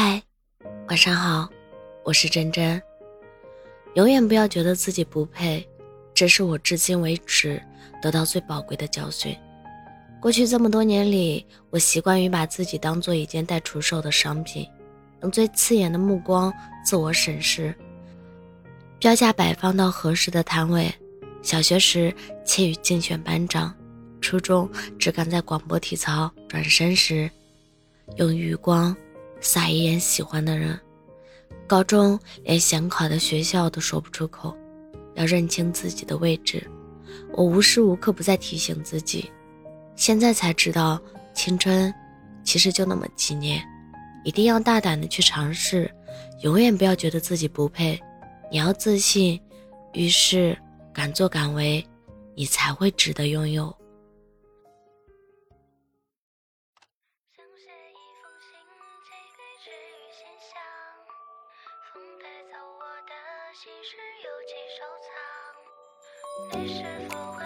嗨，晚上好，我是真真。永远不要觉得自己不配，这是我至今为止得到最宝贵的教训。过去这么多年里，我习惯于把自己当做一件待出售的商品，用最刺眼的目光自我审视，标价摆放到合适的摊位。小学时怯于竞选班长，初中只敢在广播体操转身时用余光撒一眼喜欢的人，高中连想考的学校都说不出口，要认清自己的位置。我无时无刻不在提醒自己，现在才知道青春其实就那么几年，一定要大胆的去尝试，永远不要觉得自己不配，你要自信。于是。敢作敢为，你才会值得拥有。愈现象，风带走我的心事，邮寄收藏。你是否？